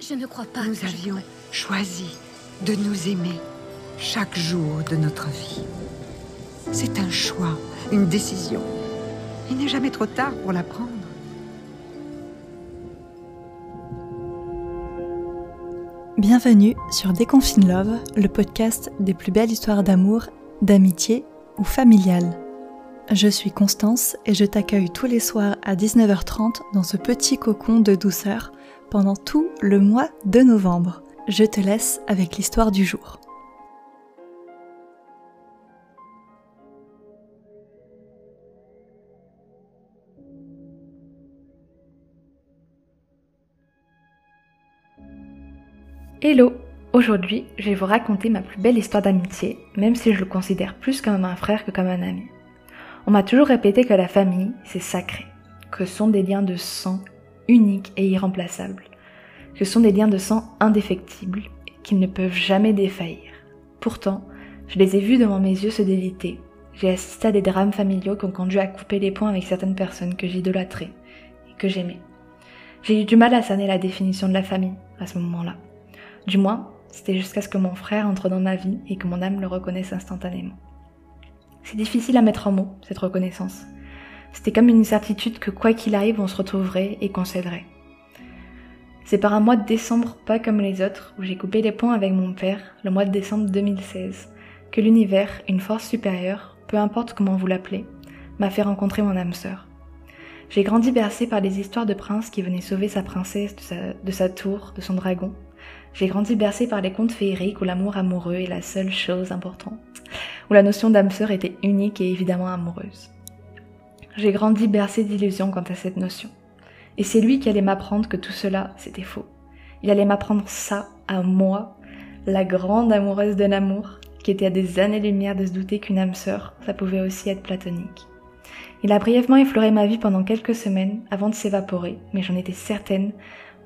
Je ne crois pas. Nous je avions choisi de nous aimer chaque jour de notre vie. C'est un choix, une décision. Il n'est jamais trop tard pour la prendre. Bienvenue sur Déconfine Love, le podcast des plus belles histoires d'amour, d'amitié ou familiale. Je suis Constance et je t'accueille tous les soirs à 19h30 dans ce petit cocon de douceur pendant tout le mois de novembre. Je te laisse avec l'histoire du jour. Hello Aujourd'hui, je vais vous raconter ma plus belle histoire d'amitié, même si je le considère plus comme un frère que comme un ami. On m'a toujours répété que la famille, c'est sacré, que ce sont des liens de sang uniques et irremplaçables, que ce sont des liens de sang indéfectibles, qu'ils ne peuvent jamais défaillir. Pourtant, je les ai vus devant mes yeux se déliter. J'ai assisté à des drames familiaux qui ont conduit à couper les ponts avec certaines personnes que j'idolâtrais et que j'aimais. J'ai eu du mal à cerner la définition de la famille à ce moment-là. Du moins, c'était jusqu'à ce que mon frère entre dans ma vie et que mon âme le reconnaisse instantanément. C'est difficile à mettre en mots, cette reconnaissance. C'était comme une certitude que quoi qu'il arrive, on se retrouverait et qu'on s'aiderait. C'est par un mois de décembre pas comme les autres, où j'ai coupé les ponts avec mon père, le mois de décembre 2016, que l'univers, une force supérieure, peu importe comment vous l'appelez, m'a fait rencontrer mon âme sœur. J'ai grandi bercé par des histoires de princes qui venaient sauver sa princesse de sa tour, de son dragon, j'ai grandi bercé par les contes féeriques où l'amour amoureux est la seule chose importante, où la notion d'âme sœur était unique et évidemment amoureuse. J'ai grandi bercé d'illusions quant à cette notion. Et c'est lui qui allait m'apprendre que tout cela, c'était faux. Il allait m'apprendre ça à moi, la grande amoureuse de l'amour, qui était à des années-lumière de se douter qu'une âme sœur, ça pouvait aussi être platonique. Il a brièvement effleuré ma vie pendant quelques semaines avant de s'évaporer, mais j'en étais certaine,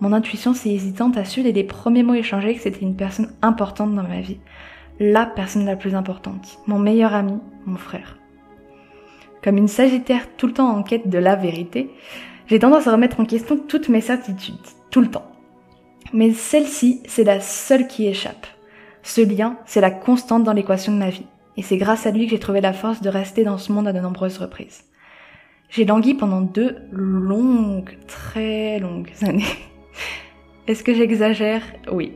mon intuition si hésitante a su dès les premiers mots échangés que c'était une personne importante dans ma vie. La personne la plus importante. Mon meilleur ami, mon frère. Comme une sagittaire tout le temps en quête de la vérité, j'ai tendance à remettre en question toutes mes certitudes, tout le temps. Mais celle-ci, c'est la seule qui échappe. Ce lien, c'est la constante dans l'équation de ma vie. Et c'est grâce à lui que j'ai trouvé la force de rester dans ce monde à de nombreuses reprises. J'ai langui pendant deux longues, très longues années. Est-ce que j'exagère? Oui.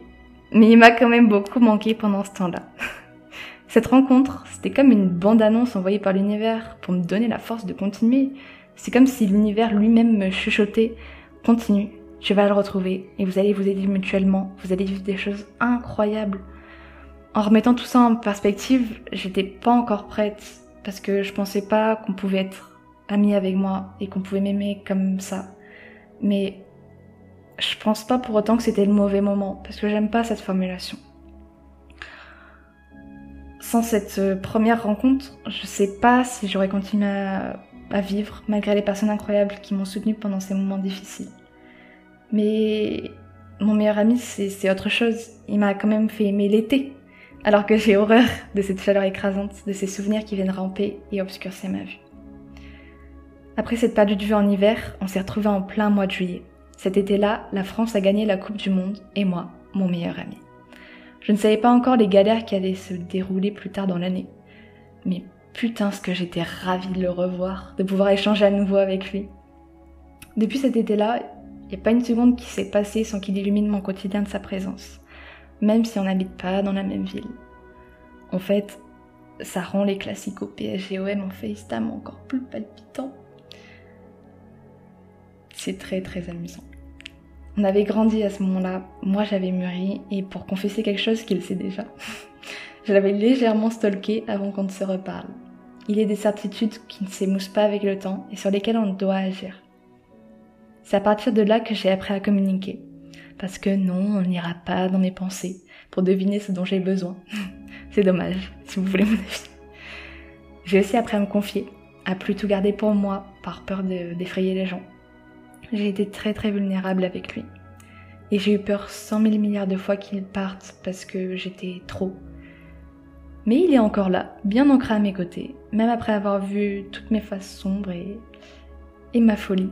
Mais il m'a quand même beaucoup manqué pendant ce temps-là. Cette rencontre, c'était comme une bande-annonce envoyée par l'univers pour me donner la force de continuer. C'est comme si l'univers lui-même me chuchotait Continue, tu vas le retrouver et vous allez vous aider mutuellement, vous allez vivre des choses incroyables. En remettant tout ça en perspective, j'étais pas encore prête parce que je pensais pas qu'on pouvait être amis avec moi et qu'on pouvait m'aimer comme ça. Mais je pense pas pour autant que c'était le mauvais moment, parce que j'aime pas cette formulation. Sans cette euh, première rencontre, je sais pas si j'aurais continué à, vivre, malgré les personnes incroyables qui m'ont soutenue pendant ces moments difficiles. Mais mon meilleur ami, c'est autre chose. Il m'a quand même fait aimer l'été, alors que j'ai horreur de cette chaleur écrasante, de ces souvenirs qui viennent ramper et obscurcir ma vue. Après cette perdue de vue en hiver, on s'est retrouvés en plein mois de juillet. Cet été-là, la France a gagné la Coupe du Monde et moi, mon meilleur ami. Je ne savais pas encore les galères qui allaient se dérouler plus tard dans l'année. Mais putain ce que j'étais ravie de le revoir, de pouvoir échanger à nouveau avec lui. Depuis cet été-là, il n'y a pas une seconde qui s'est passée sans qu'il illumine mon quotidien de sa présence, même si on n'habite pas dans la même ville. En fait, ça rend les classiques au PSGOM en FaceTime encore plus palpitants. C'est très très amusant. On avait grandi à ce moment-là, moi j'avais mûri, et pour confesser quelque chose qu'il sait déjà, je l'avais légèrement stalké avant qu'on ne se reparle. Il y a des certitudes qui ne s'émoussent pas avec le temps et sur lesquelles on doit agir. C'est à partir de là que j'ai appris à communiquer. Parce que non, on n'ira pas dans mes pensées pour deviner ce dont j'ai besoin. C'est dommage, si vous voulez mon avis. J'ai aussi appris à me confier, à plus tout garder pour moi par peur d'effrayer les gens. J'ai été très très vulnérable avec lui. Et j'ai eu peur cent mille milliards de fois qu'il parte parce que j'étais trop. Mais il est encore là, bien ancré à mes côtés, même après avoir vu toutes mes faces sombres et, et ma folie.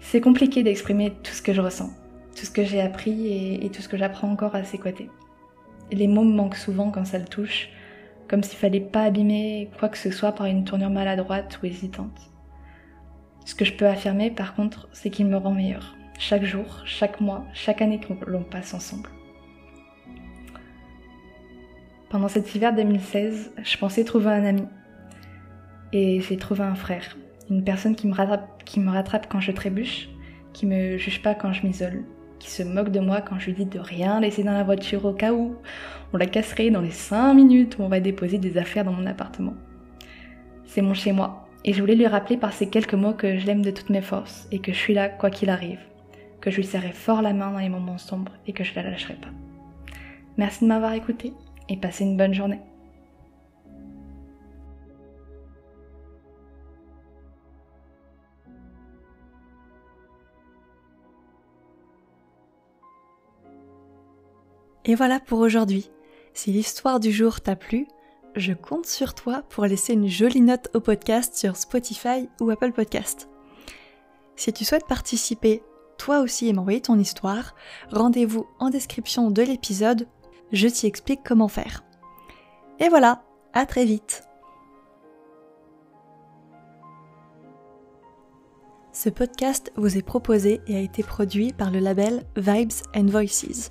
C'est compliqué d'exprimer tout ce que je ressens. tout ce que j'ai appris et, et, tout ce que j'apprends encore à ses côtés. Les mots me manquent souvent quand ça le touche, comme s'il fallait pas abîmer quoi que ce soit par une tournure maladroite ou hésitante. Ce que je peux affirmer par contre, c'est qu'il me rend meilleur, chaque jour, chaque mois, chaque année que l'on passe ensemble. Pendant cet hiver 2016, je pensais trouver un ami. Et j'ai trouvé un frère, une personne qui me rattrape, qui me rattrape quand je trébuche, qui me juge pas quand je m'isole, qui se moque de moi quand je lui dis de rien laisser dans la voiture au cas où on la casserait dans les 5 minutes où on va déposer des affaires dans mon appartement. C'est mon chez moi, et je voulais lui rappeler par ces quelques mots que je l'aime de toutes mes forces et que je suis là quoi qu'il arrive, que je lui serrai fort la main dans les moments sombres et que je la lâcherai pas. Merci de m'avoir écouté et passez une bonne journée. Et voilà pour aujourd'hui. Si l'histoire du jour t'a plu, je compte sur toi pour laisser une jolie note au podcast sur Spotify ou Apple Podcast. Si tu souhaites participer toi aussi et m'envoyer ton histoire, rendez-vous en description de l'épisode, je t'y explique comment faire. Et voilà, à très vite Ce podcast vous est proposé et a été produit par le label Vibes and Voices.